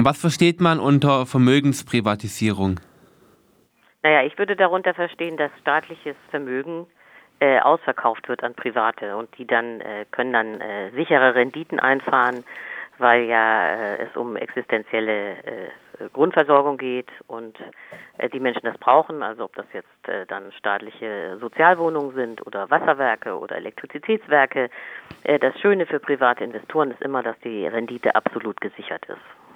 Was versteht man unter Vermögensprivatisierung? Naja, ich würde darunter verstehen, dass staatliches Vermögen äh, ausverkauft wird an Private und die dann äh, können dann äh, sichere Renditen einfahren, weil ja äh, es um existenzielle äh, Grundversorgung geht und äh, die Menschen das brauchen, also ob das jetzt dann staatliche Sozialwohnungen sind oder Wasserwerke oder Elektrizitätswerke. Das Schöne für private Investoren ist immer, dass die Rendite absolut gesichert ist.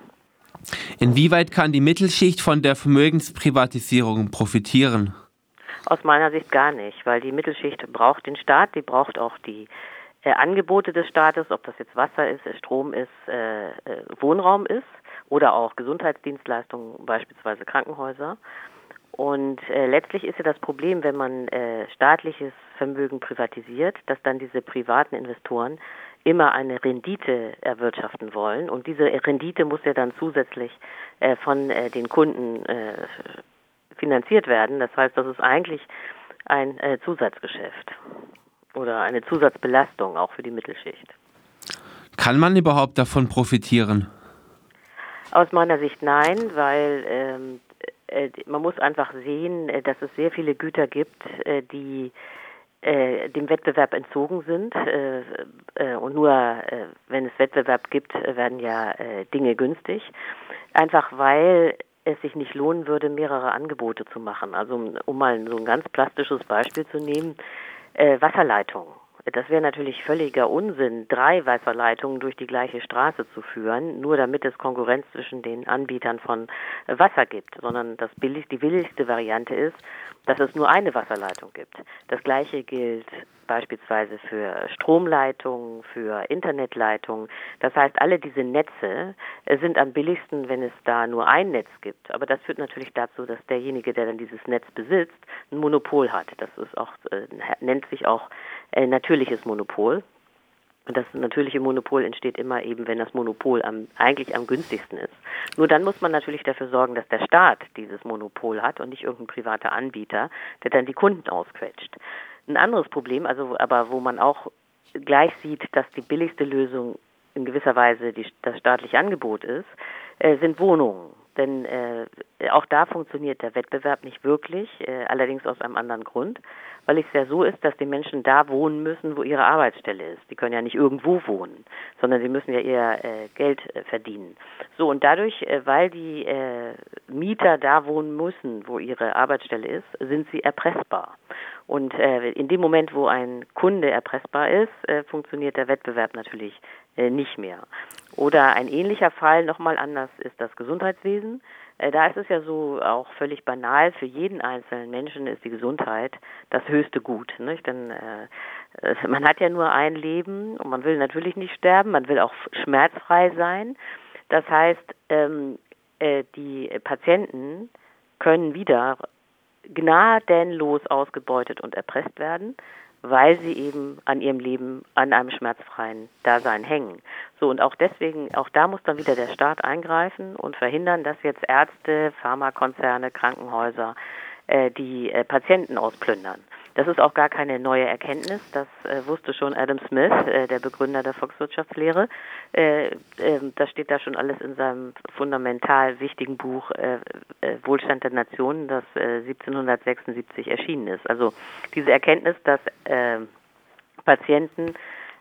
Inwieweit kann die Mittelschicht von der Vermögensprivatisierung profitieren? Aus meiner Sicht gar nicht, weil die Mittelschicht braucht den Staat, die braucht auch die äh, Angebote des Staates, ob das jetzt Wasser ist, Strom ist, äh, äh, Wohnraum ist oder auch Gesundheitsdienstleistungen, beispielsweise Krankenhäuser. Und äh, letztlich ist ja das Problem, wenn man äh, staatliches Vermögen privatisiert, dass dann diese privaten Investoren immer eine Rendite erwirtschaften wollen. Und diese Rendite muss ja dann zusätzlich äh, von äh, den Kunden äh, finanziert werden. Das heißt, das ist eigentlich ein Zusatzgeschäft oder eine Zusatzbelastung auch für die Mittelschicht. Kann man überhaupt davon profitieren? Aus meiner Sicht nein, weil ähm, äh, man muss einfach sehen, dass es sehr viele Güter gibt, die äh, dem Wettbewerb entzogen sind. Äh, äh, und nur wenn es Wettbewerb gibt, werden ja Dinge günstig. Einfach weil es sich nicht lohnen würde, mehrere Angebote zu machen. Also um mal so ein ganz plastisches Beispiel zu nehmen, Wasserleitungen. Das wäre natürlich völliger Unsinn, drei Wasserleitungen durch die gleiche Straße zu führen, nur damit es Konkurrenz zwischen den Anbietern von Wasser gibt, sondern das billig, die billigste Variante ist, dass es nur eine Wasserleitung gibt. Das gleiche gilt beispielsweise für Stromleitungen, für Internetleitungen. Das heißt, alle diese Netze sind am billigsten, wenn es da nur ein Netz gibt. Aber das führt natürlich dazu, dass derjenige, der dann dieses Netz besitzt, ein Monopol hat. Das ist auch, äh, nennt sich auch äh, natürliches Monopol. Und das natürliche Monopol entsteht immer eben, wenn das Monopol am, eigentlich am günstigsten ist. Nur dann muss man natürlich dafür sorgen, dass der Staat dieses Monopol hat und nicht irgendein privater Anbieter, der dann die Kunden ausquetscht. Ein anderes Problem, also aber wo man auch gleich sieht, dass die billigste Lösung in gewisser Weise die, das staatliche Angebot ist, äh, sind Wohnungen. Denn äh, auch da funktioniert der Wettbewerb nicht wirklich, äh, allerdings aus einem anderen Grund weil es ja so ist, dass die Menschen da wohnen müssen, wo ihre Arbeitsstelle ist. Die können ja nicht irgendwo wohnen, sondern sie müssen ja ihr äh, Geld äh, verdienen. So und dadurch, äh, weil die äh, Mieter da wohnen müssen, wo ihre Arbeitsstelle ist, sind sie erpressbar. Und äh, in dem Moment, wo ein Kunde erpressbar ist, äh, funktioniert der Wettbewerb natürlich nicht mehr. Oder ein ähnlicher Fall, nochmal anders, ist das Gesundheitswesen. Äh, da ist es ja so auch völlig banal, für jeden einzelnen Menschen ist die Gesundheit das höchste Gut. Nicht? Denn äh, man hat ja nur ein Leben und man will natürlich nicht sterben, man will auch schmerzfrei sein. Das heißt, ähm, äh, die Patienten können wieder gnadenlos ausgebeutet und erpresst werden weil sie eben an ihrem Leben, an einem schmerzfreien Dasein hängen. So, und auch deswegen, auch da muss dann wieder der Staat eingreifen und verhindern, dass jetzt Ärzte, Pharmakonzerne, Krankenhäuser äh, die äh, Patienten ausplündern. Das ist auch gar keine neue Erkenntnis. Das äh, wusste schon Adam Smith, äh, der Begründer der Volkswirtschaftslehre. Äh, ähm, das steht da schon alles in seinem fundamental wichtigen Buch äh, äh, Wohlstand der Nationen, das 1776 äh, erschienen ist. Also diese Erkenntnis, dass Patienten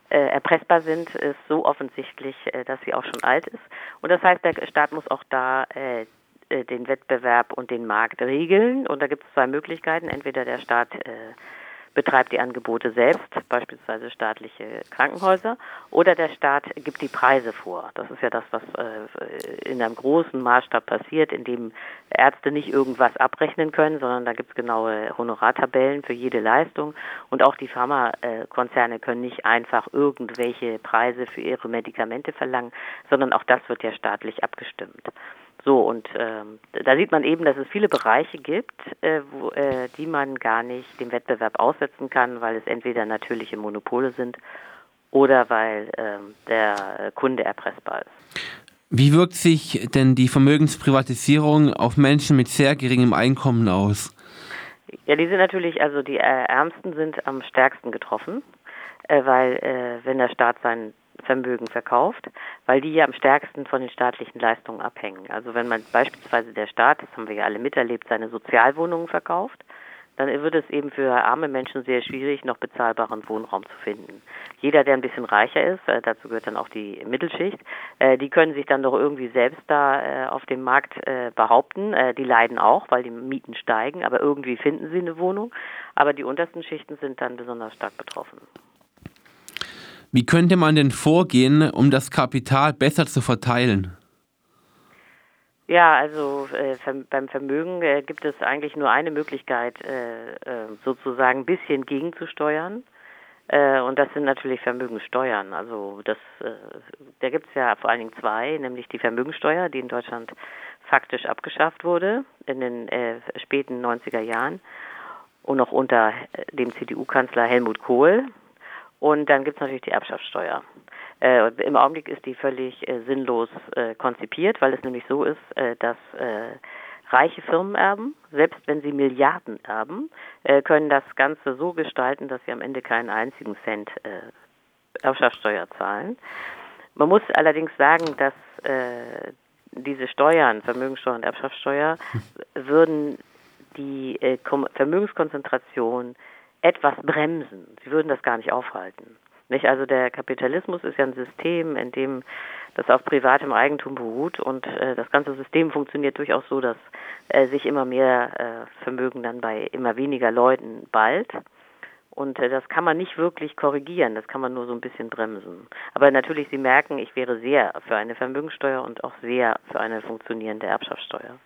erpressbar sind, ist so offensichtlich, dass sie auch schon alt ist. Und das heißt, der Staat muss auch da äh, den Wettbewerb und den Markt regeln. Und da gibt es zwei Möglichkeiten. Entweder der Staat äh, betreibt die Angebote selbst, beispielsweise staatliche Krankenhäuser, oder der Staat gibt die Preise vor. Das ist ja das, was äh, in einem großen Maßstab passiert, in dem Ärzte nicht irgendwas abrechnen können, sondern da gibt es genaue Honorartabellen für jede Leistung. Und auch die Pharmakonzerne können nicht einfach irgendwelche Preise für ihre Medikamente verlangen, sondern auch das wird ja staatlich abgestimmt. So, und ähm, da sieht man eben, dass es viele Bereiche gibt, äh, wo, äh, die man gar nicht dem Wettbewerb aussetzen kann, weil es entweder natürliche Monopole sind oder weil ähm, der Kunde erpressbar ist. Wie wirkt sich denn die Vermögensprivatisierung auf Menschen mit sehr geringem Einkommen aus? Ja, die sind natürlich, also die äh, Ärmsten sind am stärksten getroffen, äh, weil äh, wenn der Staat sein Vermögen verkauft, weil die ja am stärksten von den staatlichen Leistungen abhängen. Also wenn man beispielsweise der Staat, das haben wir ja alle miterlebt, seine Sozialwohnungen verkauft, dann wird es eben für arme Menschen sehr schwierig, noch bezahlbaren Wohnraum zu finden. Jeder, der ein bisschen reicher ist, äh, dazu gehört dann auch die Mittelschicht, äh, die können sich dann doch irgendwie selbst da äh, auf dem Markt behaupten. Die leiden auch, weil die Mieten steigen, aber irgendwie finden sie eine Wohnung. Aber die untersten Schichten sind dann besonders stark betroffen. Wie könnte man denn vorgehen, um das Kapital besser zu verteilen? Ja, also äh, beim Vermögen äh, gibt es eigentlich nur eine Möglichkeit, äh, äh sozusagen ein bisschen gegenzusteuern. Äh, und das sind natürlich Vermögenssteuern. Also das, äh, da gibt es ja vor allen Dingen zwei, nämlich die Vermögensteuer, die in Deutschland faktisch abgeschafft wurde in den späten 90er Jahren und noch unter dem CDU-Kanzler Helmut Kohl. Und dann gibt es natürlich die Erbschaftssteuer. Äh, Im Augenblick ist die völlig äh, sinnlos äh, konzipiert, weil es nämlich so ist, äh, dass äh, reiche Firmen erben, selbst wenn sie Milliarden erben, äh, können das Ganze so gestalten, dass sie am Ende keinen einzigen Cent Erbschaftssteuer zahlen. Man muss allerdings sagen, dass diese Steuern, Vermögenssteuer und Erbschaftssteuer, würden die Vermögenskonzentration etwas bremsen. Sie würden das gar nicht aufhalten. Nicht? Also der Kapitalismus ist ja ein System, in dem das auf privatem Eigentum beruht und äh, das ganze System funktioniert durchaus so, dass äh, sich immer mehr äh, Vermögen dann bei immer weniger Leuten ballt. Und äh, das kann man nicht wirklich korrigieren, das kann man nur so ein bisschen bremsen. Aber natürlich, Sie merken, ich wäre sehr für eine Vermögensteuer und auch sehr für eine funktionierende Erbschaftssteuer.